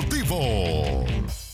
deportivo.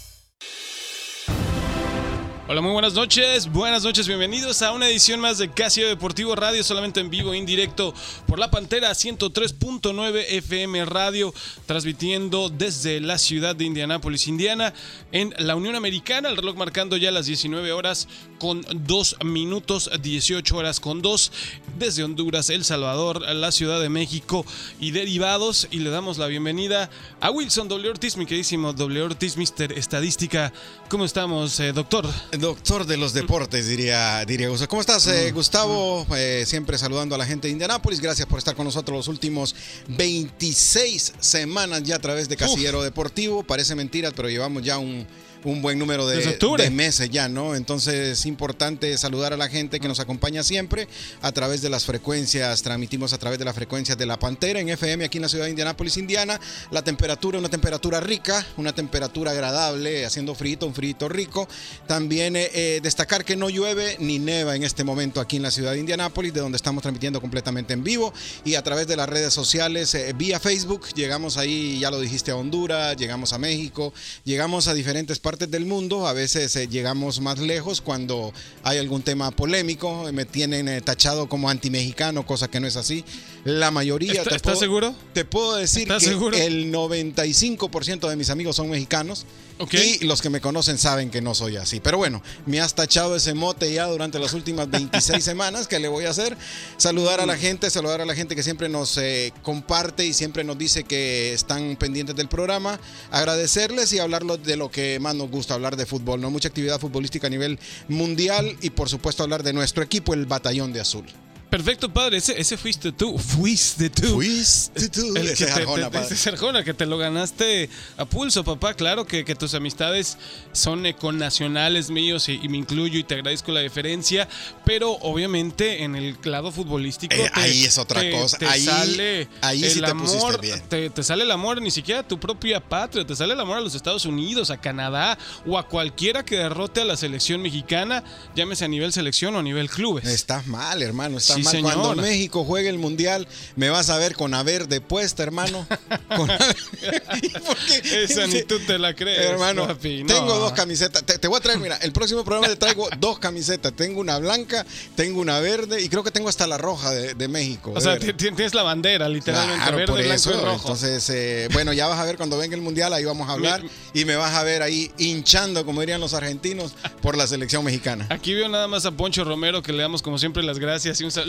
Hola, muy buenas noches. Buenas noches, bienvenidos a una edición más de Casio Deportivo Radio, solamente en vivo, en directo por la Pantera 103.9 FM Radio, transmitiendo desde la ciudad de Indianápolis, Indiana, en la Unión Americana. El reloj marcando ya las 19 horas con 2 minutos, 18 horas con 2, desde Honduras, El Salvador, la Ciudad de México y derivados. Y le damos la bienvenida a Wilson W. Ortiz, mi queridísimo W. Ortiz, Mister Estadística. ¿Cómo estamos, eh, doctor? Doctor de los deportes, diría, diría Gustavo. ¿Cómo estás, eh, Gustavo? Eh, siempre saludando a la gente de Indianápolis. Gracias por estar con nosotros los últimos 26 semanas ya a través de Casillero Deportivo. Parece mentira, pero llevamos ya un, un buen número de, meses ya, ¿no? Entonces es importante saludar a la gente que nos acompaña siempre a través de las frecuencias, transmitimos a través de las frecuencias de la Pantera en FM aquí en la ciudad de Indianápolis, Indiana. La temperatura, una temperatura rica, una temperatura agradable, haciendo frito, un frito rico. También eh, eh, destacar que no llueve ni neva en este momento aquí en la ciudad de Indianápolis, de donde estamos transmitiendo completamente en vivo y a través de las redes sociales, eh, vía Facebook, llegamos ahí, ya lo dijiste, a Honduras, llegamos a México, llegamos a diferentes partes del mundo, a veces eh, llegamos más lejos cuando hay algún tema polémico, me tienen eh, tachado como antimexicano, cosa que no es así. La mayoría... ¿Está- te estás puedo- seguro? Te puedo decir ¿Estás que seguro? el 95% de mis amigos son mexicanos. Ok. Y los que me conocen saben que no soy así. Pero bueno, me has tachado ese mote ya durante las últimas 26 semanas. ¿Qué le voy a hacer? Saludar Mm. a la gente, saludar a la gente que siempre nos eh, comparte y siempre nos dice que están pendientes del programa. Agradecerles y hablarlo de lo que más nos gusta, hablar de fútbol. ¿no? Mucha actividad futbolística a nivel mundial y por supuesto hablar de nuestro equipo, el Batallón de Azul. Perfecto, padre. Ese, ese fuiste tú. Fuiste tú. Fuiste tú. El que Ese te, Arjona, te- padre. ese es Arjona, que te lo ganaste a pulso, papá. Claro que, que tus amistades son eh, con nacionales míos y, y me incluyo y te agradezco la deferencia, pero obviamente en el lado futbolístico Eh, ahí es otra cosa. te Ahí- sale ahí el sí te pusiste amor, bien. Te, te sale el amor ni siquiera a tu propia patria, te sale el amor a los Estados Unidos, a Canadá o a cualquiera que derrote a la selección mexicana, llámese a nivel selección o a nivel clubes. Estás mal, hermano, estás Sí, mal. Señor. Cuando México juegue el mundial, me vas a ver con haber de puesta, hermano. Con haber- ¿Y por qué? Esa ni tú te la crees, Hermano, papi, no. tengo dos camisetas. Te, te voy a traer, mira, el próximo programa te traigo dos camisetas. Tengo una blanca, tengo una verde y creo que tengo hasta la roja de, de México. O sea, tienes la bandera, literalmente, Claro, verde, por blanco eso. y rojo. Entonces, eh, bueno, ya vas a ver cuando venga el mundial, ahí vamos a hablar y me vas a ver ahí hinchando, como dirían los argentinos, por la selección mexicana. Aquí veo nada más a Poncho Romero, que le damos como siempre las gracias y un saludo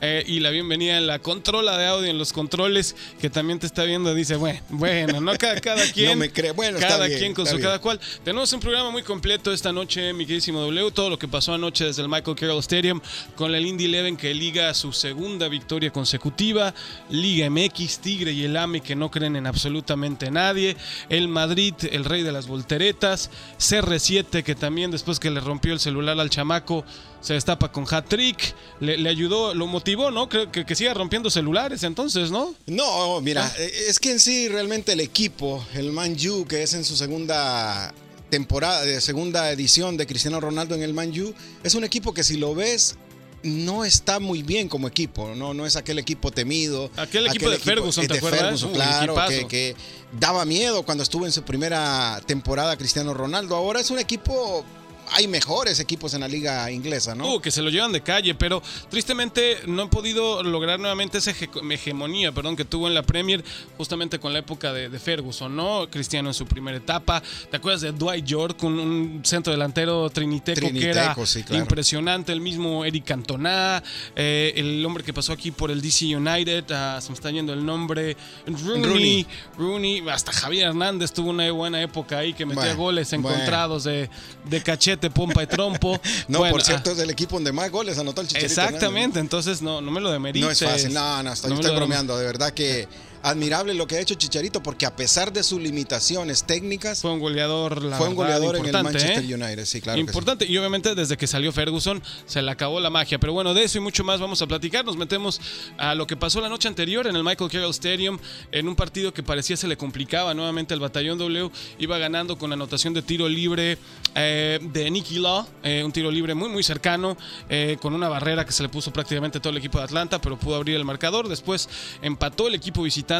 eh, y la bienvenida en la controla de audio, en los controles, que también te está viendo. Dice, bueno, bueno, no cada, cada quien. No me cree. Bueno, está cada bien, quien con está su bien. cada cual. Tenemos un programa muy completo esta noche, mi queridísimo W. Todo lo que pasó anoche desde el Michael Carroll Stadium con el Indy Eleven que liga su segunda victoria consecutiva. Liga MX, Tigre y el AME que no creen en absolutamente nadie. El Madrid, el rey de las volteretas. CR7 que también después que le rompió el celular al chamaco se destapa con hat-trick. Le, le ayudó, lo motivó, ¿no? Creo que, que siga rompiendo celulares entonces, ¿no? No, mira, Ah. eh, es que en sí realmente el equipo, el Man U, que es en su segunda temporada, de segunda edición de Cristiano Ronaldo en el Man U, es un equipo que si lo ves no está muy bien como equipo, no, no es aquel equipo temido. Aquel equipo de Ferguson, eh, ¿te acuerdas? Ferguson, claro, que, que daba miedo cuando estuvo en su primera temporada Cristiano Ronaldo. Ahora es un equipo hay mejores equipos en la liga inglesa, ¿no? Uh, que se lo llevan de calle, pero tristemente no han podido lograr nuevamente esa hege- hegemonía, perdón, que tuvo en la Premier justamente con la época de, de Ferguson, ¿no? Cristiano en su primera etapa. ¿Te acuerdas de Dwight York, un, un centro delantero triniteco, que era sí, claro. impresionante? El mismo Eric Cantona, eh, el hombre que pasó aquí por el DC United, ah, se me está yendo el nombre, Rooney, Rooney. Rooney, hasta Javier Hernández tuvo una buena época ahí que metía Bueno, goles bueno. encontrados de, de cachete, pompa y trompo. No, Bueno, por ah, cierto, es el equipo donde más goles anotó el Chicharito. Exactamente, entonces no, no me lo demerites. No es fácil, no, no, estoy, No estoy bromeando. De verdad que admirable lo que ha hecho Chicharito porque a pesar de sus limitaciones técnicas fue un goleador la fue un verdad, goleador en el importante, Manchester ¿eh? United sí claro sí. Importante, y obviamente desde que salió Ferguson se le acabó la magia. Pero bueno, de eso y mucho más vamos a platicar. Nos metemos a lo que pasó la noche anterior en el Michael Carroll Stadium, en un partido que parecía se le complicaba nuevamente al Batallón W. Iba ganando con anotación de tiro libre eh, de Nicky Law, eh, un tiro libre muy, muy cercano, eh, con una barrera que se le puso prácticamente todo el equipo de Atlanta, pero pudo abrir el marcador. Después empató el equipo visitante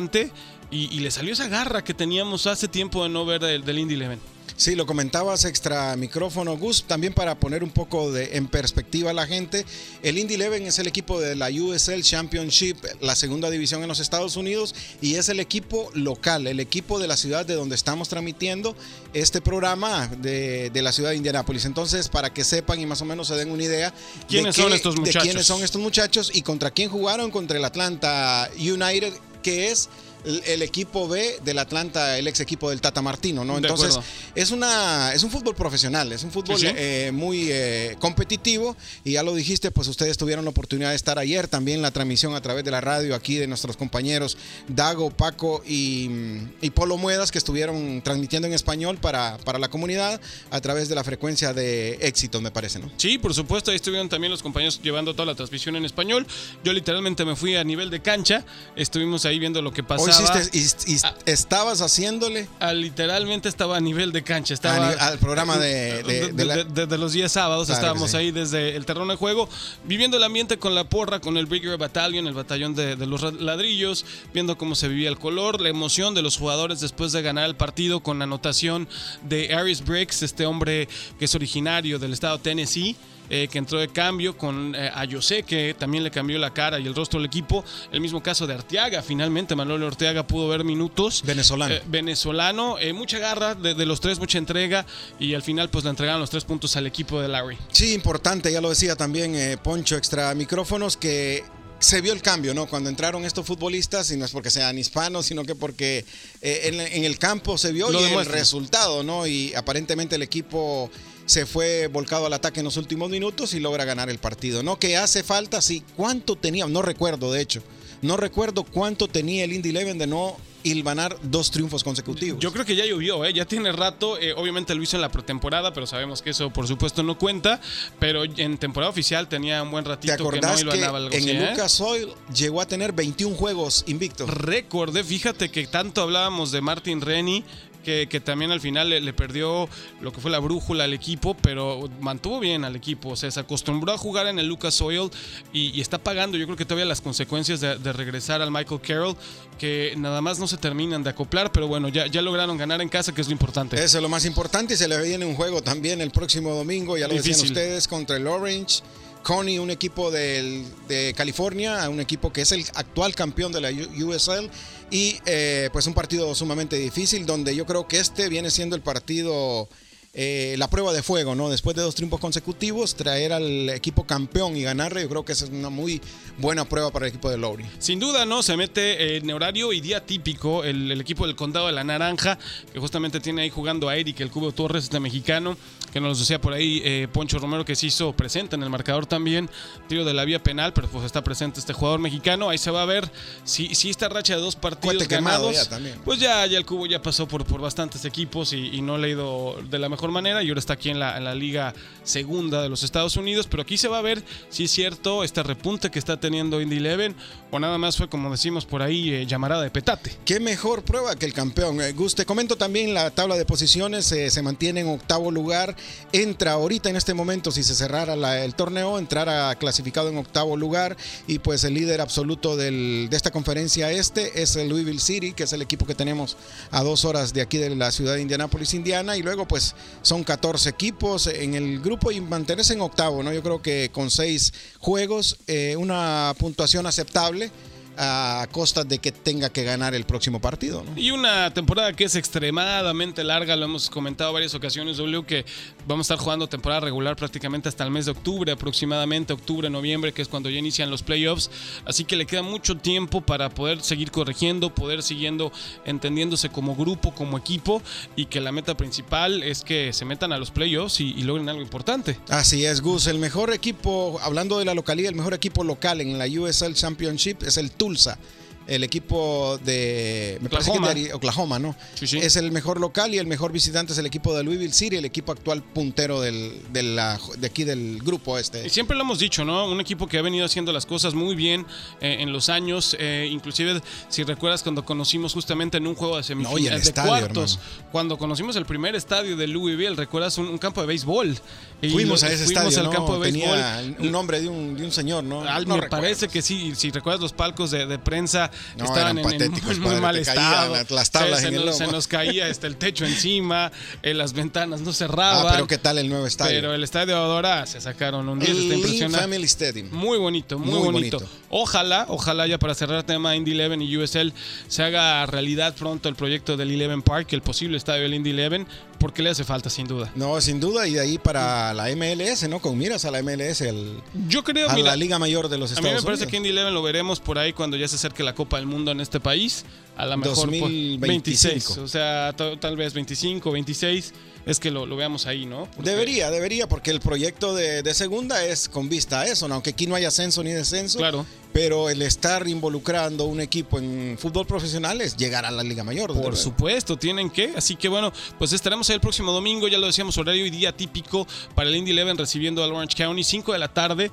y, y le salió esa garra que teníamos hace tiempo de no ver del, del Indy Eleven. Sí, lo comentabas extra micrófono, Gus, también para poner un poco de, en perspectiva a la gente. El Indy Eleven es el equipo de la USL Championship, la segunda división en los Estados Unidos, y es el equipo local, el equipo de la ciudad de donde estamos transmitiendo este programa de, de la ciudad de Indianápolis. Entonces, para que sepan y más o menos se den una idea ¿Quiénes de, son qué- estos de muchachos? quiénes son estos muchachos y contra quién jugaron, contra el Atlanta United, que es el, el equipo B del Atlanta, el ex equipo del Tata Martino, ¿no? Entonces, es una es un fútbol profesional, es un fútbol Sí, sí. eh, muy eh, competitivo y ya lo dijiste, pues ustedes tuvieron la oportunidad de estar ayer también la transmisión a través de la radio aquí de nuestros compañeros Dago, Paco y, y Polo Muedas que estuvieron transmitiendo en español para, para la comunidad a través de la frecuencia de éxitos, me parece, ¿no? Sí, por supuesto, ahí estuvieron también los compañeros llevando toda la transmisión en español. Yo literalmente me fui a nivel de cancha, estuvimos ahí viendo lo que pasaba. Hoy hiciste- y- y estabas haciéndole literalmente estaba a nivel de cancha, estaba nivel- al programa de- de- de, de la- de- de- de los días sábados, Claro que estábamos sí. ahí desde el terreno de juego, viviendo el ambiente con la porra, con el Brigadier Battalion, el batallón de, los ladrillos, viendo cómo se vivía el color, la emoción de los jugadores después de ganar el partido con la anotación de Aris Briggs, este hombre que es originario del estado de Tennessee. Eh, que entró de cambio con eh, a José, que también le cambió la cara y el rostro del equipo. El mismo caso de Arteaga, finalmente Manuel Orteaga pudo ver minutos. venezolano. Eh, venezolano, eh, mucha garra de, de los tres, mucha entrega y al final pues le entregaron los tres puntos al equipo de Larry. Sí, importante, ya lo decía también Poncho extra micrófonos que se vio el cambio, ¿no? Cuando entraron estos futbolistas, y no es porque sean hispanos, sino que porque eh, en, en el campo se vio Lo y el resultado, ¿no? Y aparentemente el equipo se fue volcado al ataque en los últimos minutos y logra ganar el partido, ¿no? Que hace falta, sí. ¿Cuánto tenía? No recuerdo, de hecho. No recuerdo cuánto tenía el Indy Eleven de no hilvanar dos triunfos consecutivos. Yo creo que ya llovió, ¿eh? ya tiene rato. eh, obviamente lo hizo en la pretemporada, pero sabemos que eso por supuesto no cuenta. Pero en temporada oficial tenía un buen ¿Te ratito que no acordás que, ganaba algo en así, el ¿eh? Lucas Oil llegó a tener 21 juegos invictos? Recordé, fíjate que tanto hablábamos de Martin Rennie. Que, que también al final le, le perdió lo que fue la brújula al equipo, pero mantuvo bien al equipo. O sea, se acostumbró a jugar en el Lucas Oil y, y está pagando, yo creo que todavía las consecuencias de, de regresar al Michael Carroll, que nada más no se terminan de acoplar, pero bueno, ya, ya lograron ganar en casa, que es lo importante. Eso es lo más importante y se le viene un juego también el próximo domingo, ya lo decían Difícil. ustedes, contra el Orange. Coney, un equipo de California, un equipo que es el actual campeón de la USL y eh, pues un partido sumamente difícil donde yo creo que este viene siendo el partido, eh, la prueba de fuego, ¿no? Después de dos triunfos consecutivos, traer al equipo campeón y ganarle, yo creo que esa es una muy buena prueba para el equipo de Lowry. Sin duda, ¿no? Se mete en horario y día típico el, el equipo del Condado de la Naranja, que justamente tiene ahí jugando a Eric, el Cubo Torres, este mexicano, que nos decía por ahí eh, Poncho Romero, que se hizo presente en el marcador también, tiro de la vía penal, pero pues está presente este jugador mexicano. Ahí se va a ver si, si esta racha de dos partidos ganados, ya también. pues ya, ya el Cubo ya pasó por, por bastantes equipos y, y no le ha ido de la mejor manera y ahora está aquí en la, liga segunda de los Estados Unidos, pero aquí se va a ver si es cierto este repunte que está teniendo Indy Eleven o nada más fue como decimos por ahí eh, llamarada de petate. Qué mejor prueba que el campeón. Eh, Gus, comento también la tabla de posiciones. eh, se mantiene en octavo lugar. Entra ahorita en este momento, si se cerrara el torneo, entrara clasificado en octavo lugar. Y pues el líder absoluto del- de esta conferencia este es el Louisville City, que es el equipo que tenemos a dos horas de aquí de la ciudad de Indianápolis, Indiana. Y luego pues son 14 equipos en el grupo y mantenerse en octavo, ¿no? Yo creo que con seis juegos, eh, una puntuación aceptable a costa de que tenga que ganar el próximo partido. ¿no? Y una temporada que es extremadamente larga, lo hemos comentado varias ocasiones, W, que vamos a estar jugando temporada regular prácticamente hasta el mes de octubre, aproximadamente octubre, noviembre, que es cuando ya inician los playoffs. Así que le queda mucho tiempo para poder seguir corrigiendo, poder siguiendo entendiéndose como grupo, como equipo, y que la meta principal es que se metan a los playoffs y, y logren algo importante. Así es, Gus. El mejor equipo, hablando de la localidad, el mejor equipo local en la USL Championship es el expulsa. El equipo de me parece que Oklahoma. de Oklahoma, ¿no? Sí, sí. Es el mejor local y el mejor visitante es el equipo de Louisville City, el equipo actual puntero del, de, la, de aquí del grupo este. Siempre lo hemos dicho, ¿no? Un equipo que ha venido haciendo las cosas muy bien eh, en los años. eh, inclusive, si recuerdas cuando conocimos justamente en un juego de No, semifinales, de estadio, cuartos, hermano. cuando conocimos el primer estadio de Louisville, ¿recuerdas? Un, un campo de béisbol. Y Fuimos lo- a ese fuimos estadio, al ¿no? campo de béisbol. Tenía un nombre de un, de un señor, ¿no? Al- No me parece que sí, si recuerdas los palcos de, de prensa No, estaban en, en muy, mal caían estado. las- las tablas se, en el nos, lomo. se nos caía este, el techo encima, eh, las ventanas no cerraban. Ah, pero ¿qué tal el nuevo estadio? Pero el estadio ahora se sacaron un 10, el está impresionante. Family Stadium. Muy bonito, muy, Muy bonito. bonito. Ojalá, ojalá ya para cerrar el tema Indy Eleven y USL se haga realidad pronto el proyecto del Eleven Park, el posible estadio del Indy Eleven, porque le hace falta sin duda. No, sin duda, y de ahí para la MLS, ¿no? Con miras a la MLS, el- Yo creo, a mira, la Liga Mayor de los a Estados mí me Unidos. parece que Indy Eleven lo veremos por ahí cuando ya se acerque la Copa del Mundo en este país. A lo mejor por 2025. 26, o sea, tal vez 25, 26, es que lo, lo veamos ahí, ¿no? Porque- Debería, debería, porque el proyecto de, de segunda es con vista a eso, ¿no? aunque aquí no hay ascenso ni descenso. Claro. Pero el estar involucrando un equipo en fútbol profesional es llegar a la Liga Mayor. Por supuesto, tienen que. Así que bueno, pues estaremos ahí el próximo domingo, ya lo decíamos, horario y día típico para el Indy Eleven recibiendo al Orange County, 5 de la tarde,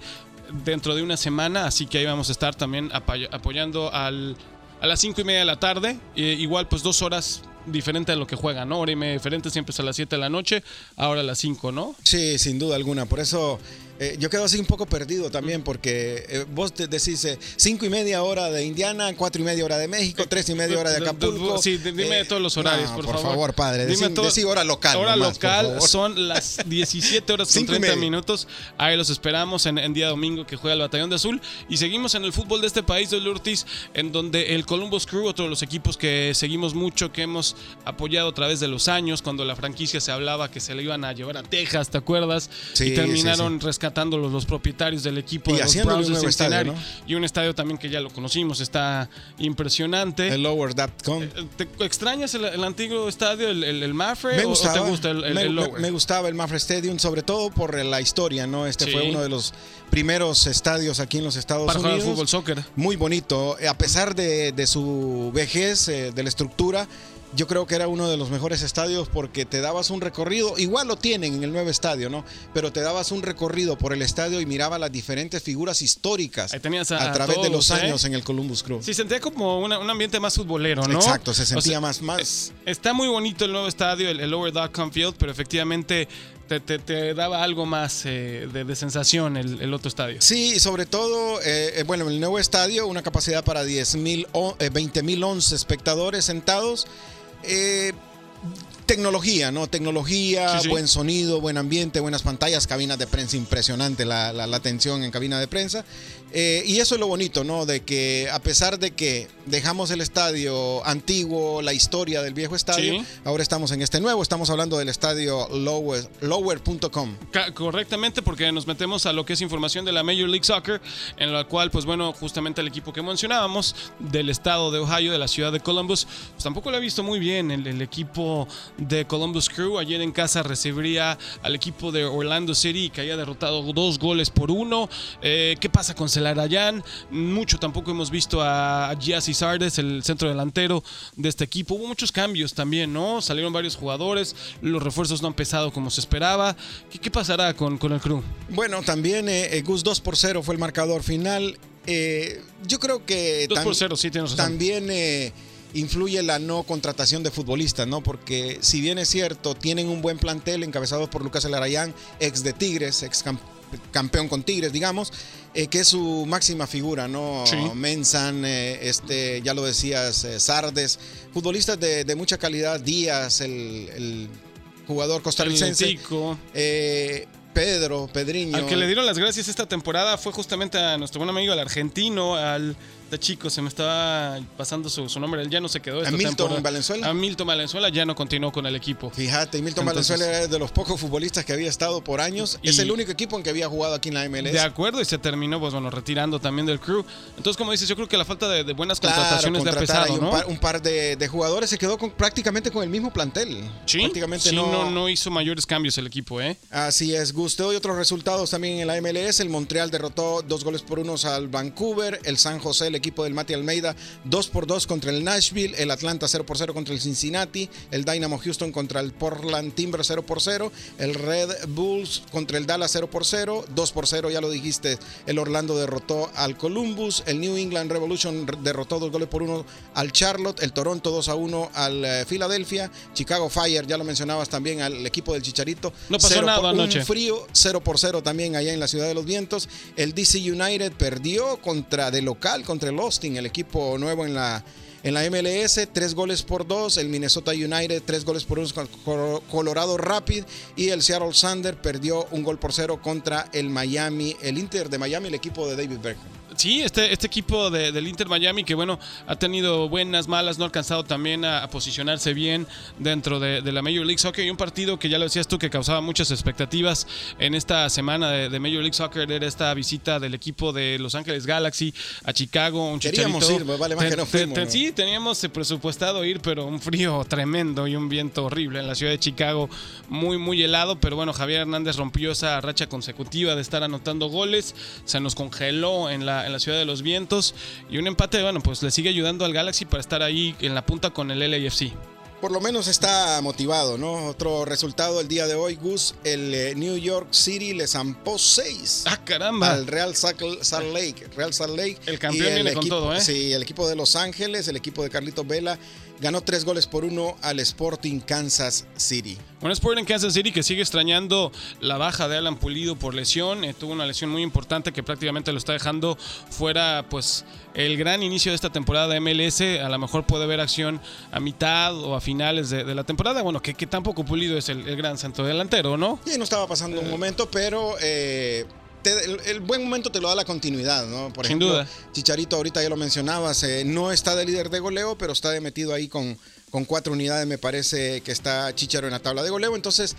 dentro de una semana. Así que ahí vamos a estar también apoy- apoyando al, a las 5 y media de la tarde. Eh, igual, pues dos horas diferente a lo que juegan, ¿no? Hora y diferente, siempre es a las 7 de la noche, ahora a las 5, ¿no? Sí, sin duda alguna. Por eso eh, yo quedo así un poco perdido también, porque eh, vos te decís eh, cinco y media hora de Indiana, cuatro y media hora de México, tres y media hora de Acapulco. Sí, dime todos los horarios, no, por, por favor. favor, padre. Dime Decí, todo- decí hora local. Hora nomás, local son las 17 horas con Cinco y 30 media. minutos. Ahí los esperamos en, en día domingo que juega el Batallón de Azul. Y seguimos en el fútbol de este país, de Ortiz, en donde el Columbus Crew, otro de los equipos que seguimos mucho, que hemos apoyado a través de los años, cuando la franquicia se hablaba que se le iban a llevar a Texas, ¿te acuerdas? Sí, y terminaron sí, rescatando los, los propietarios del equipo Y de los Browns estadio. Y un estadio también que ya lo conocimos, está impresionante. El lower.com. ¿Te extrañas el, el antiguo estadio, el, el, el Mafre? Me o- gustaba, ¿O te gusta el, el- me, Lower? gustaba el Mafra Stadium, sobre todo por la historia, ¿no? Este Sí. fue uno de los primeros estadios aquí en los Estados para jugar al Unidos. fútbol, soccer. Muy bonito, Eh, a pesar de, de su vejez, eh, de la estructura. Yo creo que era uno de los mejores estadios porque te dabas un recorrido, igual lo tienen en el nuevo estadio, ¿no? Pero te dabas un recorrido por el estadio y miraba las diferentes figuras históricas a- través de los ¿eh? años en el Columbus Crew. Sí, sentía como una- un ambiente más futbolero, ¿no? Exacto, se O sentía sea, más, más Está muy bonito el nuevo estadio, el, el Lower.com Field, pero efectivamente te, te- te daba algo más eh, de, de sensación el, el otro estadio. Sí, y sobre todo, eh, eh, bueno, el nuevo estadio, una capacidad para 10 mil, 20 mil 11 espectadores sentados. Eh, tecnología, ¿no? Tecnología, Sí, sí. buen sonido, buen ambiente, buenas pantallas, cabinas de prensa impresionante, la, la- la atención en cabina de prensa. Eh, y eso es lo bonito, ¿no? De que a pesar de que dejamos el estadio antiguo, la historia del viejo estadio, Sí. ahora estamos en este nuevo, estamos hablando del estadio lower- lower.com. Correctamente, porque nos metemos a lo que es información de la Major League Soccer, en la cual, pues bueno, justamente el equipo que mencionábamos del estado de Ohio, de la ciudad de Columbus, pues tampoco lo ha visto muy bien. El, el equipo de Columbus Crew ayer en casa recibiría al equipo de Orlando City, que haya derrotado dos goles por uno. Eh, ¿Qué pasa con Celarayán? Mucho tampoco hemos visto a Giassi Sardes, el centro delantero de este equipo. Hubo muchos cambios también, ¿no? Salieron varios jugadores, los refuerzos no han pesado como se esperaba. ¿Qué, qué pasará con, con el Crew? Bueno, también eh, eh, Gus 2 por 0 fue el marcador final. Eh, yo creo que 2 tam- por 0, sí, tienes razón. también influye la no contratación de futbolistas, ¿no? Porque si bien es cierto, tienen un buen plantel encabezado por Lucas Elarayán, ex de Tigres, ex cam- campeón con Tigres, digamos, eh, que es su máxima figura, ¿no? Sí. Mensan, eh, este, ya lo decías, eh, Sardes, futbolistas de, de mucha calidad, Díaz, el, el jugador costarricense. El. Eh, Pedro, Pedriño. Al que le dieron las gracias esta temporada fue justamente a nuestro buen amigo, al argentino, al de chico, se me estaba pasando su, su nombre, él ya no se quedó esta ¿A Milton temporada. Valenzuela? A Milton Valenzuela ya no continuó con el equipo. Fíjate, Milton Entonces- Valenzuela era de los pocos futbolistas que había estado por años. Y- es el único equipo en que había jugado aquí en la MLS. De acuerdo, y se terminó, pues bueno, retirando también del crew. Entonces, como dices, yo creo que la falta de, de buenas Claro, contrataciones le ha pesado, un ¿no? par, un par de, de jugadores se quedó con, prácticamente con el mismo plantel. Sí, prácticamente sí, no, no, no hizo mayores cambios el equipo, ¿eh? Así es, Gusto. Y otros resultados también en la MLS. El Montreal derrotó dos goles por unos al Vancouver. El San José, el equipo del Mati Almeida 2 por 2 contra el Nashville, el Atlanta 0 por 0 contra el Cincinnati, el Dynamo Houston contra el Portland Timber 0 por 0, el Red Bulls contra el Dallas 0 por 0, 2 por 0, ya lo dijiste, el Orlando derrotó al Columbus, el New England Revolution derrotó 2 goles por 1 al Charlotte, el Toronto 2 a 1 al eh, Philadelphia, Chicago Fire, ya lo mencionabas también, al equipo del Chicharito. No pasó nada por, anoche. Un frío, 0 por 0 también allá en la Ciudad de los Vientos. El DC United perdió contra de local, contra Austin, el equipo nuevo en la en la MLS, tres goles por dos. El Minnesota United, tres goles por uno Colorado Rapid. Y el Seattle Sander perdió un gol por cero contra el Miami, el Inter de Miami, el equipo de David Beckham. Sí, este, este equipo de, del Inter Miami que bueno, ha tenido buenas, malas, no ha alcanzado también a, a posicionarse bien dentro de, de, la Major League Soccer. Y un partido que ya lo decías tú que causaba muchas expectativas en esta semana de, de Major League Soccer era esta visita del equipo de Los Ángeles Galaxy a Chicago. Un Queríamos chicharito. ir, vale más que no fuimos. Sí, teníamos presupuestado ir, pero un frío tremendo y un viento horrible en la ciudad de Chicago, muy, muy helado. Pero bueno, Javier Hernández rompió esa racha consecutiva de estar anotando goles, se nos congeló en la, en la ciudad de los vientos y un empate, bueno, pues le sigue ayudando al Galaxy para estar ahí en la punta con el LAFC. Por lo menos está motivado, ¿no? Otro resultado el día de hoy, Gus, el eh, New York City le zampó 6 ¡Ah, caramba! al Real Salt Lake. Real Salt Lake. El campeón Y viene con equipo- todo, ¿eh? Sí, el equipo de Los Ángeles, el equipo de Carlitos Vela, ganó tres goles por uno al Sporting Kansas City. Un Sport en Kansas City que sigue extrañando la baja de Alan Pulido por lesión. Eh, tuvo una lesión muy importante que prácticamente lo está dejando fuera, pues, el gran inicio de esta temporada de MLS. A lo mejor puede ver acción a mitad o a finales de, de la temporada. Bueno, que, que tampoco Pulido es el, el gran centro delantero, ¿no? Y no estaba pasando un momento, pero eh, te- el, el buen momento te lo da la continuidad, ¿no? Por Sin ejemplo, duda. Chicharito, ahorita ya lo mencionabas, eh, no está de líder de goleo, pero está de metido ahí con, con cuatro unidades, me parece que está Chicharo en la tabla de goleo. Entonces,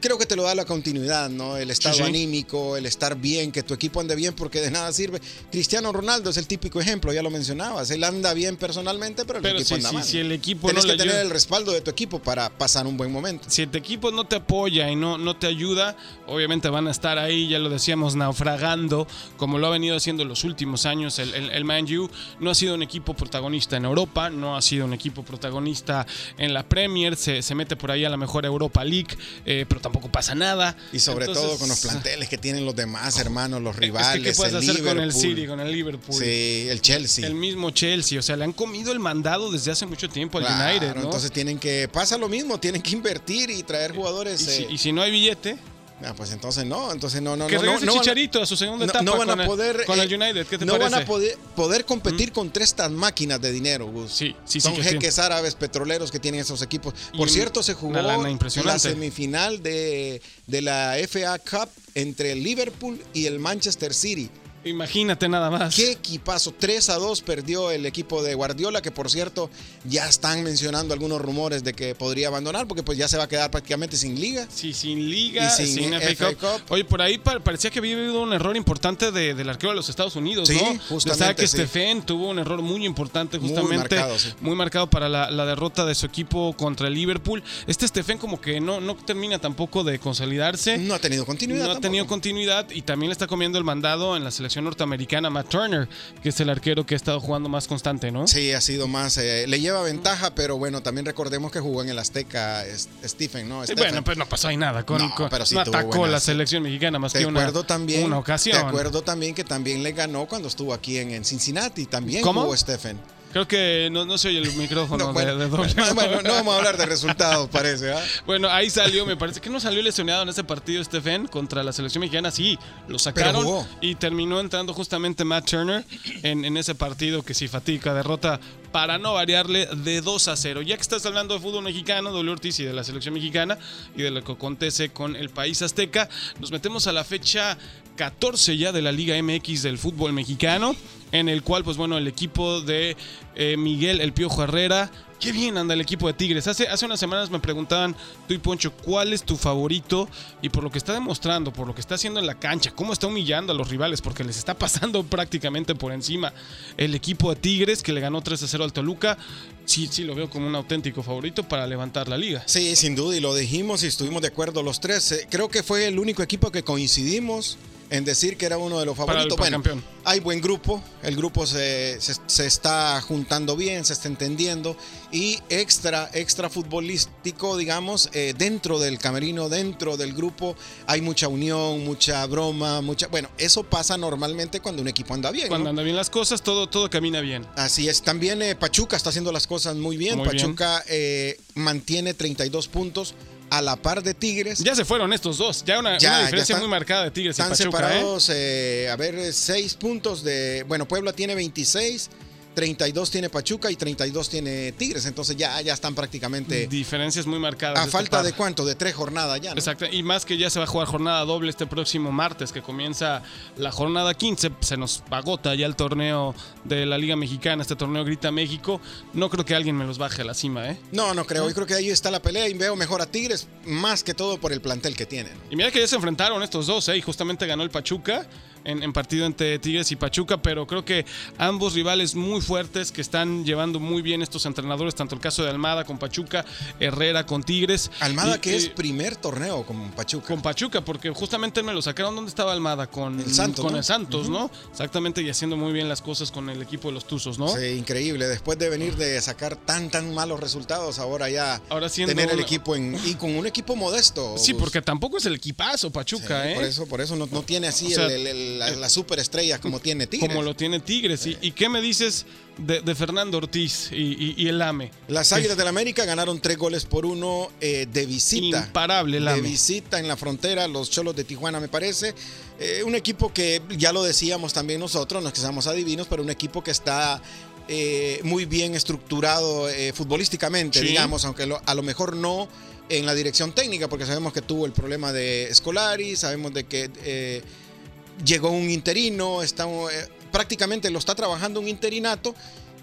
creo que te lo da la continuidad, ¿no? El estado sí. anímico, el estar bien, que tu equipo ande bien, porque de nada sirve. Cristiano Ronaldo es el típico ejemplo, ya lo mencionabas. Él anda bien personalmente, pero el Pero equipo si, anda si- mal. si el equipo Tienes no que tener ayuda- el respaldo de tu equipo para pasar un buen momento. si tu equipo no te apoya y no, no te ayuda, obviamente van a estar ahí, ya lo decíamos, naufragando, como lo ha venido haciendo en los últimos años. El, el, el Man U no ha sido un equipo protagonista en Europa, no ha sido un equipo protagonista en la Premier, se, se mete por ahí a la mejor Europa League, eh, pero tampoco pasa nada. Y sobre Entonces, todo con los planteles que tienen los demás hermanos, los es rivales. que, ¿Qué puedes el hacer con el. City, con el Liverpool? Sí, el Chelsea. El mismo Chelsea, o sea, le han comido el mandado desde hace mucho tiempo al Claro, United, ¿no? Entonces tienen que, pasa lo mismo, tienen que invertir y traer y, jugadores. si, eh, y si no hay billete, ah, pues entonces no, entonces no, no, que no, no, a- Chicharito a su segunda etapa no van con, a el- poder con el eh, United. ¿Qué te no parece? van a poder, poder competir contra estas máquinas de dinero, Gus. Sí, sí, sí, Son que jeques árabes petroleros que tienen esos equipos. Por cierto, se jugó la semifinal de, de la FA Cup entre el Liverpool y el Manchester City. Imagínate nada más. Qué equipazo. 3 a 2 perdió el equipo de Guardiola, que por cierto ya están mencionando algunos rumores de que podría abandonar, porque pues ya se va a quedar prácticamente sin liga. Sí, sin liga, Y sin, sin FA, FA Cup. Cup. Oye, por ahí pa- parecía que había habido un error importante de- del arquero de los Estados Unidos, Sí, ¿no? justamente, que sí. Stephen tuvo un error muy importante, Muy justamente. marcado, sí. muy marcado para la, la derrota de su equipo contra el Liverpool. Este Stephen como que no, no termina tampoco de consolidarse. No ha tenido continuidad. No ha tenido continuidad y también le está comiendo el mandado en la selección norteamericana Matt Turner, que es el arquero que ha estado jugando más constante, ¿no? Sí, ha sido más. eh, le lleva ventaja, pero bueno, también recordemos que jugó en el Azteca Stephen, ¿no? Stephen. bueno, pues no pasó ahí nada. Con, No, con- pero sí no atacó buenas- la selección mexicana más Te que una, también. una ocasión. Te acuerdo también que también le ganó cuando estuvo aquí en, en Cincinnati. También ¿Cómo? jugó Stephen. Creo que no, no se oye el micrófono No, bueno, de, de doble. bueno, bueno, no vamos a hablar de resultados, parece. ¿ah? Bueno, ahí salió, me parece que no salió lesionado en ese partido Stephen contra la selección mexicana. Sí, lo sacaron y terminó entrando justamente Matt Turner en, en ese partido que sí fatiga, derrota para no variarle de 2 a 0. Ya que estás hablando de fútbol mexicano, W Ortiz y de la selección mexicana y de lo que acontece con el país azteca, nos metemos a la fecha 14 ya de la Liga MX del fútbol mexicano, en el cual, pues bueno, el equipo de eh, Miguel El Piojo Herrera, qué bien anda el equipo de Tigres. Hace, hace unas semanas me preguntaban, tú y Poncho, ¿cuál es tu favorito? Y por lo que está demostrando, por lo que está haciendo en la cancha, cómo está humillando a los rivales, porque les está pasando prácticamente por encima el equipo de Tigres, que le ganó 3 a 0 al Toluca. Sí, sí, lo veo como un auténtico favorito para levantar la liga. Sí, sin duda, y lo dijimos y estuvimos de acuerdo los tres. Eh, Creo que fue el único equipo que coincidimos en decir que era uno de los Para el favoritos. Bueno, hay buen grupo, el grupo se, se- se está juntando bien, se está entendiendo y extra, extra futbolístico, digamos, eh, dentro del camerino, dentro del grupo, hay mucha unión, mucha broma, mucha... Bueno, eso pasa normalmente cuando un equipo anda bien. Cuando ¿no? andan bien las cosas, todo, todo camina bien. Así es, también eh, Pachuca está haciendo las cosas muy bien. Muy bien. Pachuca eh, mantiene 32 puntos a la par de Tigres. Ya se fueron estos dos. Ya una, Ya, una ya diferencia están- muy marcada de Tigres y Están Pachuca, separados, eh, a ver, 6 puntos de... Bueno, Puebla tiene 26, 32 tiene Pachuca y 32 tiene Tigres. Entonces ya, ya están prácticamente... Diferencias muy marcadas. A este falta de cuánto, de tres jornadas ya. ¿no? Exacto, y más que ya se va a jugar jornada doble este próximo martes, que comienza la jornada 15, se nos agota ya el torneo de la Liga Mexicana, este torneo Grita México. No creo que alguien me los baje a la cima, ¿eh? No, no creo. Yo creo que ahí está la pelea y veo mejor a Tigres, más que todo por el plantel que tienen. Y mira que ya se enfrentaron estos dos, ¿eh? Y justamente ganó el Pachuca en, en partido entre Tigres y Pachuca, pero creo que ambos rivales muy fuertes que están llevando muy bien estos entrenadores, tanto el caso de Almada con Pachuca, Herrera con Tigres. Almada, Y- que es y- primer torneo con Pachuca. Con Pachuca, porque justamente me lo sacaron. ¿Dónde estaba Almada? Con El Santos, Con ¿no? el Santos, ¿no? Exactamente, y haciendo muy bien las cosas con el equipo de los Tuzos, ¿no? Sí, increíble. Después de venir de sacar tan, tan malos resultados, ahora ya Ahora tener el una- equipo en, y con un equipo modesto. Sí, Gus. porque tampoco es el equipazo Sí, Pachuca, ¿eh? Por eso, por eso no, no tiene así O sea, el- el- el- la, la superestrella como tiene Tigres. Como lo tiene Tigres. ¿Y, y qué me dices de, de Fernando Ortiz y, y- y el AME? Las Águilas del América ganaron tres goles por uno eh, de visita. Imparable el de AME. visita en la frontera, los Cholos de Tijuana, me parece. Eh, un equipo que ya lo decíamos también nosotros, no es que seamos adivinos, pero un equipo que está eh, muy bien estructurado eh, futbolísticamente, Sí. digamos, aunque lo- a lo mejor no en la dirección técnica, porque sabemos que tuvo el problema de Scolari, sabemos de que eh, llegó un interino, está, eh, prácticamente lo está trabajando un interinato.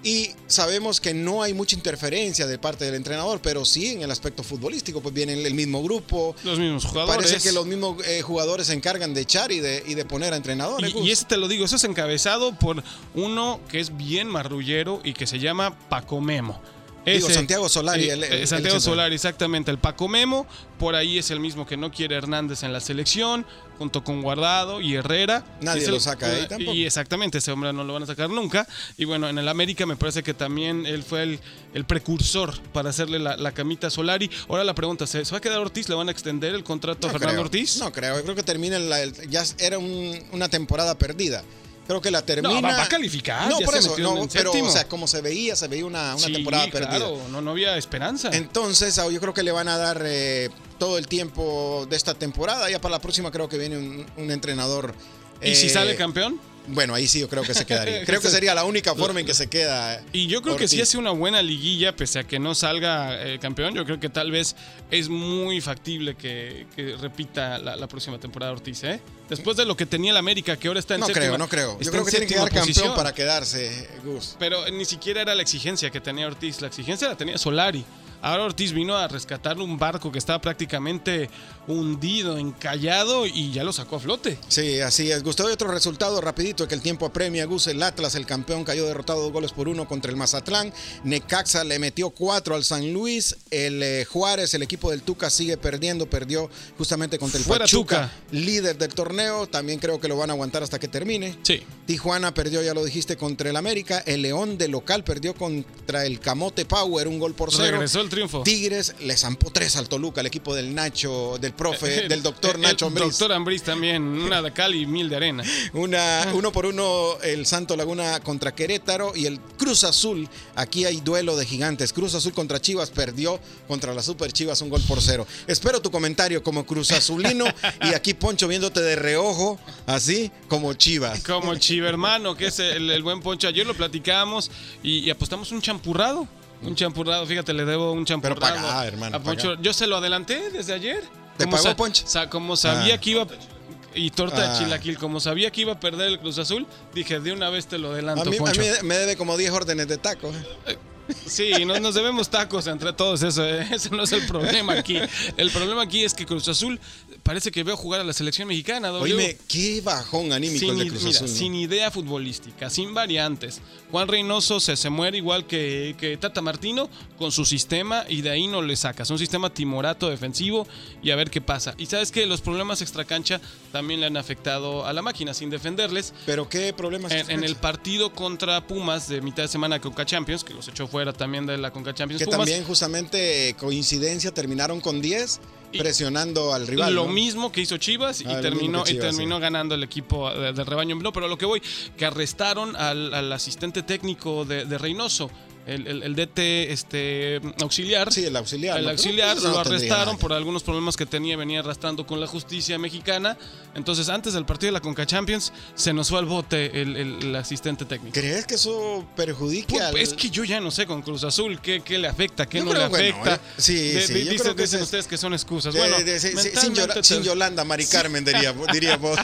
Y sabemos que no hay mucha interferencia de parte del entrenador, pero sí en el aspecto futbolístico, pues viene el mismo grupo, Los mismos jugadores. Parece que los mismos eh, jugadores se encargan de echar y de, y de poner a entrenadores. Y, y ese te lo digo, eso es encabezado por uno que es bien marrullero y que se llama Paco Memo. Digo, Santiago Solari. Eh, el- el- el Santiago. Solari, exactamente. El Paco Memo, por ahí es el mismo que no quiere Hernández en la selección, junto con Guardado y Herrera. Nadie Y lo saca ahí eh, tampoco. Y exactamente, ese hombre no lo van a sacar nunca. Y bueno, en el América me parece que también él fue el, precursor para hacerle la, la camita a Solari. Ahora la pregunta, ¿se, se va a quedar Ortiz? ¿Le van a extender el contrato a No Fernando creo, Ortiz? No creo, yo creo que termina la- ya era un- una temporada perdida. Creo que la termina. No, va- a calificar, No, ya por se eso, no, pero o sea, como se veía, se veía una, una Sí, temporada perdida. claro, no, no había esperanza. Entonces, ah, yo creo que le van a dar eh, todo el tiempo de esta temporada. Ya para la próxima creo que viene un, un entrenador. ¿Y si eh, sale campeón? Bueno, ahí sí yo creo que se quedaría. Creo que sería la única forma en que se queda. Y yo creo que si Ortiz. hace una buena liguilla, pese a que no salga eh, campeón, yo creo que tal vez es muy factible que, que repita la, la próxima temporada Ortiz, ¿eh? Después de lo que tenía el América, que ahora está en No séptima- creo, no creo. Yo creo que tiene que quedar campeón posición. para quedarse, Gus. Pero ni siquiera era la exigencia que tenía Ortiz. La exigencia la tenía Solari. Ahora Ortiz vino a rescatar un barco que estaba prácticamente hundido, encallado y ya lo sacó a flote. Sí, así es. Gustavo, y otro resultado rapidito que el tiempo apremia. Gus, el Atlas, el campeón, cayó derrotado dos goles por uno contra el Mazatlán. Necaxa le metió cuatro al San Luis. El eh, Juárez, el equipo del Tuca, sigue perdiendo. Perdió justamente contra el Fuera Pachuca, Tuca. líder del torneo. También creo que lo van a aguantar hasta que termine. Sí. Tijuana perdió, ya lo dijiste, contra el América. El León de local perdió contra el Camote Power, un gol por cero. Regresó el triunfo. Tigres le zampó tres al Toluca, el equipo del Nacho, del profe, del doctor El- Nacho el Ambriz. Doctor Ambriz también, una de cal y mil de arena. Una, uno por uno el Santo Laguna contra Querétaro y el Cruz Azul. Aquí hay duelo de gigantes. Cruz Azul contra Chivas perdió contra la Super Chivas un gol por cero. Espero tu comentario como Cruz Azulino y aquí Poncho viéndote de reojo, así como Chivas. Como Chivermano, que es el, el buen Poncho. Ayer lo platicamos y, y apostamos un champurrado. Un champurrado, fíjate, le debo un champurrado. paga, hermano, a Poncho. paga. Yo se lo adelanté desde ayer. ¿Te Como pagó, Poncho? sa- como sabía Ah. que iba. Y torta Ah. de chilaquil, como sabía que iba a perder el Cruz Azul, dije de una vez te lo adelanto, A mí, a Poncho. mí me debe como 10 órdenes de tacos. Eh, Sí, nos, nos debemos tacos entre todos, eso, eh, ese no es el problema aquí. El problema aquí es que Cruz Azul parece que veo jugar a la selección mexicana. W. Oíme, qué bajón anímico sin, el de Cruz mira, Azul. ¿no? sin idea futbolística, sin variantes. Juan Reynoso se, se muere igual que, que Tata Martino con su sistema y de ahí no le sacas. Un sistema timorato defensivo y a ver qué pasa. Y sabes que los problemas extracancha también le han afectado a la máquina sin defenderles. Pero qué problemas. En, en el partido contra Pumas de mitad de semana de Conca Champions, que los echó fuera también de la Conca Champions. que Pumas, también justamente eh, coincidencia terminaron con 10 Y- presionando al rival. lo ¿no? mismo que hizo Chivas y Ah, terminó, y terminó sí. ganando el equipo de- del rebaño. No, pero lo que voy, que arrestaron al, al asistente técnico de, de Reynoso, el, el- el DT este, auxiliar. Sí, el auxiliar. El auxiliar no lo arrestaron por algunos problemas que tenía, venía arrastrando con la justicia mexicana. Entonces, antes del partido de la Conca Champions, se nos fue al bote el, el- asistente técnico. ¿Crees que eso perjudique Pu- al.? Es que yo ya no sé con Cruz Azul qué, qué le afecta, qué Yo no le creo, bueno, afecta. eh, sí, De- sí, de- yo dicen creo que dicen es- ustedes que son excusas. de- Bueno, sin, Yola- te- sin Yolanda, Mari Carmen, diría, diría vos.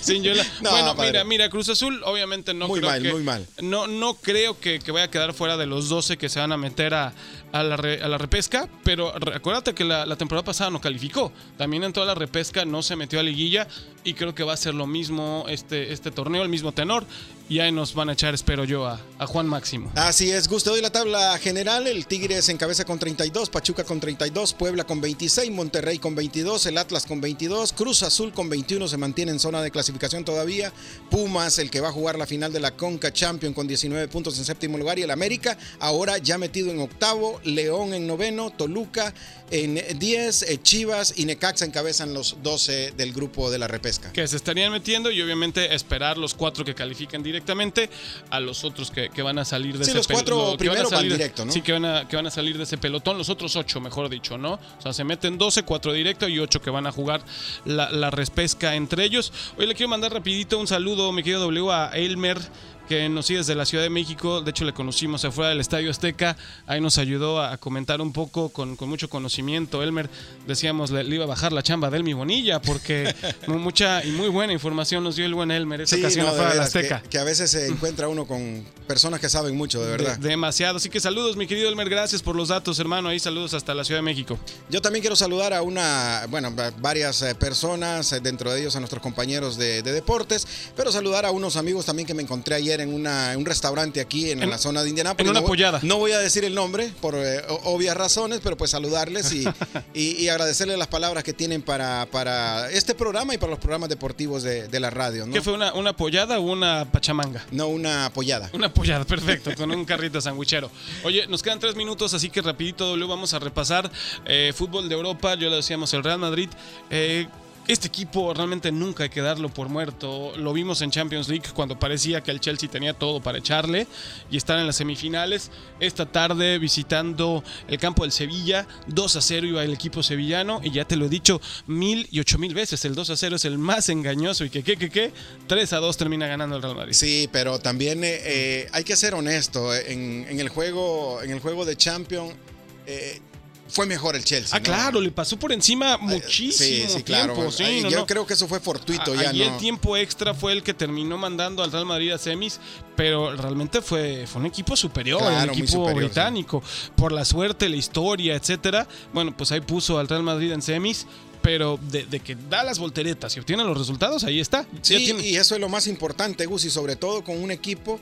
Sin Yola- No, bueno, padre. mira, mira, Cruz Azul obviamente no Muy creo mal, que, muy mal. No, no creo que, que vaya quedar fuera de los 12 que se van a meter a, a la, a la repesca, pero acuérdate que la, la temporada pasada no calificó. También en toda la repesca no se metió a liguilla y creo que va a ser lo mismo este, este torneo, el mismo tenor. Y ahí nos van a echar, espero yo, a, a Juan Máximo. Así es, gusto doy la tabla general. El Tigres encabeza con 32, Pachuca con 32, Puebla con 26, Monterrey con 22, el Atlas con 22, Cruz Azul con 21 se mantiene en zona de clasificación todavía. Pumas, el que va a jugar la final de la Conca Champion con 19 puntos en séptimo lugar y el América ahora ya metido en octavo, León en noveno, Toluca en 10, eh, Chivas y Necaxa encabezan los 12 del grupo de la repesca. que se estarían metiendo y obviamente esperar los cuatro que califican directamente a los otros que, que van a salir de Sí, ese los cuatro lo- primero salir- van directo, ¿no? Sí, que van, a, que van a salir de ese pelotón, los otros ocho, mejor dicho, ¿no? O sea, se meten 12, cuatro directo y ocho que van a jugar la, la respesca entre ellos. Hoy le quiero mandar rapidito un saludo, mi querido W, a Elmer que nos sigue desde la Ciudad de México, de hecho le conocimos afuera del Estadio Azteca, ahí nos ayudó a comentar un poco con, con mucho conocimiento. Elmer, decíamos, le, le iba a bajar la chamba del mi Bonilla, porque mu- mucha y muy buena información nos dio el buen Elmer esa Sí, ocasión no, de afuera del veras, que, Azteca. que a veces se encuentra uno con personas que saben mucho, de verdad. De- demasiado. Así que saludos, mi querido Elmer. Gracias por los datos, hermano. Ahí saludos hasta la Ciudad de México. Yo también quiero saludar a una, bueno, va- varias eh, personas, eh, dentro de ellos a nuestros compañeros de, de deportes, pero saludar a unos amigos también que me encontré ayer en una, un restaurante aquí en, En- la zona de Indianápolis. en una no, pollada. No voy a decir el nombre por eh, obvias razones, pero pues saludarles y, y, y agradecerles las palabras que tienen para, para este programa y para los programas deportivos de, de la radio. ¿no? ¿Qué fue una, una pollada o una pachamanga? No una apoyada. Una pollada, perfecto, con un carrito sandwichero. Oye, nos quedan tres minutos, así que rapidito, W, vamos a repasar eh, fútbol de Europa. Ya lo decíamos, el Real Madrid. eh, este equipo realmente nunca hay que darlo por muerto. Lo vimos en Champions League cuando parecía que el Chelsea tenía todo para echarle y estar en las semifinales. Esta tarde visitando el campo del Sevilla, 2 a 0 iba el equipo sevillano y ya te lo he dicho mil y ocho mil veces. El 2 a 0 es el más engañoso y que, que, que, que 3 a 2 termina ganando el Real Madrid. Sí, pero también eh, eh, hay que ser honesto. eh, En, el juego, en el juego de Champions fue mejor el Chelsea. Ah, ¿no? claro, le pasó por encima Sí, muchísimo sí, claro. tiempo. Sí, Ay, no, yo no. creo que eso fue fortuito A- ya, ¿no? el tiempo extra fue el que terminó mandando al Real Madrid a semis, pero realmente fue, fue un equipo superior, Claro, un equipo superior, británico. Por la suerte, la historia, etcétera. Bueno, pues ahí puso al Real Madrid en semis. Pero de, de que da las volteretas y obtiene los resultados, ahí está. Sí, y eso es lo más importante, Gus, y sobre todo con un equipo,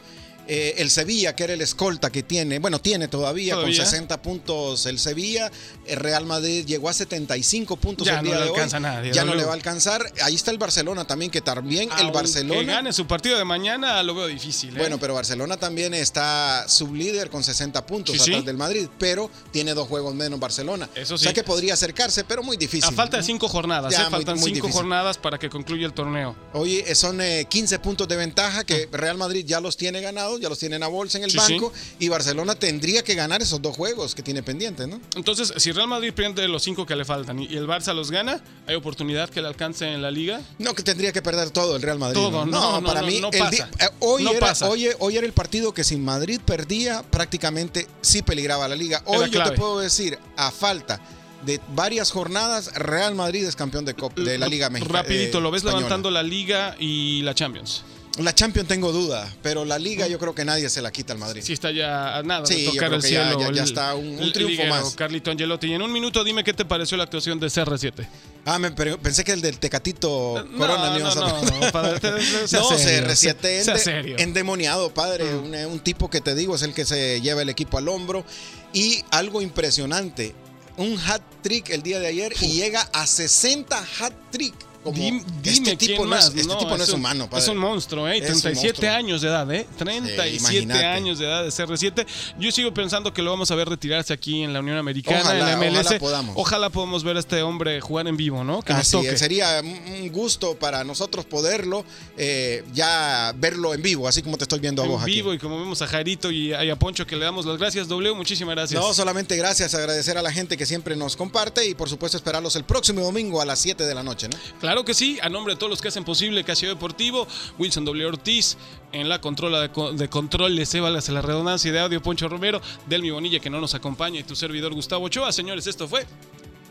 eh, el Sevilla, que era el escolta que tiene, bueno, tiene todavía, Todavía. con 60 puntos el Sevilla, el Real Madrid llegó a 75 puntos Ya el no día le de hoy, alcanza nadie, ya no le va a alcanzar, ahí está el Barcelona también, que también el Barcelona... gane su partido de mañana, lo veo difícil. ¿eh? Bueno, pero Barcelona también está sublíder con 60 puntos Sí, sí. atrás del Madrid, pero tiene dos juegos menos Barcelona. Eso O sea sí. que podría acercarse, pero muy difícil. a falta de ¿no? cinco jornadas, Ya, ¿eh? faltan muy cinco difícil. jornadas para que concluya el torneo. Oye, eh, son eh, 15 puntos de ventaja que Real Madrid ya los tiene ganados, ya los tiene en la bolsa en el Sí, banco y Barcelona tendría que ganar esos dos juegos que tiene pendientes, ¿no? Entonces, si Real Madrid pierde los cinco que le faltan y el Barça los gana, ¿hay oportunidad que le alcance en la liga? No que tendría que perder todo el Real Madrid. Todo, no, no, para no, mí no el pasa. eh, hoy, era, pasa. hoy, hoy era el partido que si Madrid perdía prácticamente sí peligraba la liga. Hoy yo clave. te puedo decir, a falta de varias jornadas, Real Madrid es campeón de, Cop- de la Liga Mexicana. Rapidito, ¿lo ves levantando la liga y la Champions? La Champions tengo duda, pero la Liga yo creo que nadie se la quita al Madrid. Sí, está ya a nada Sí, de yo creo el que ya- cielo. ya- ya el- está un- triunfo más. Carlito Angelotti. Y en un minuto dime qué te pareció la actuación de CR7. Ah, me, pero pensé que el del Tecatito Corona no, ibas a- no, no, padre, te- te- sea No, serio, CR7 sea- ende- serio. Endemoniado, padre. Un, eh, un tipo que te digo es el que se lleva el equipo al hombro. Y algo impresionante, un hat trick el día de ayer y llega a 60 hat trick. Como Dim- dime este tipo no más. es, este tipo no es, un- humano, padre. Es un monstruo, ¿eh? Es un 37 monstruo. años de edad, ¿eh? 37 imagínate. años de edad de CR7. Yo sigo pensando que lo vamos a ver retirarse aquí en la Unión Americana, Ojalá, en la MLS. ojalá podamos. Ojalá podamos ver a este hombre jugar en vivo, ¿no? Que nos Así toque. es, sería un gusto para nosotros poderlo eh, ya verlo en vivo, así como te estoy viendo a vos en aquí. vivo y como vemos a a, y a Poncho que le damos las gracias. W, muchísimas gracias. No, solamente gracias, agradecer a la gente que siempre nos comparte y por supuesto esperarlos el próximo domingo a las 7 de la noche, ¿no? Claro que sí, a nombre de todos los que hacen posible Casio Deportivo, Wilson W. Ortiz, en la controla de, de controles, válgase la redundancia de audio, Poncho Romero, Delmi Bonilla que no nos acompaña y tu servidor Gustavo Ochoa. Señores, esto fue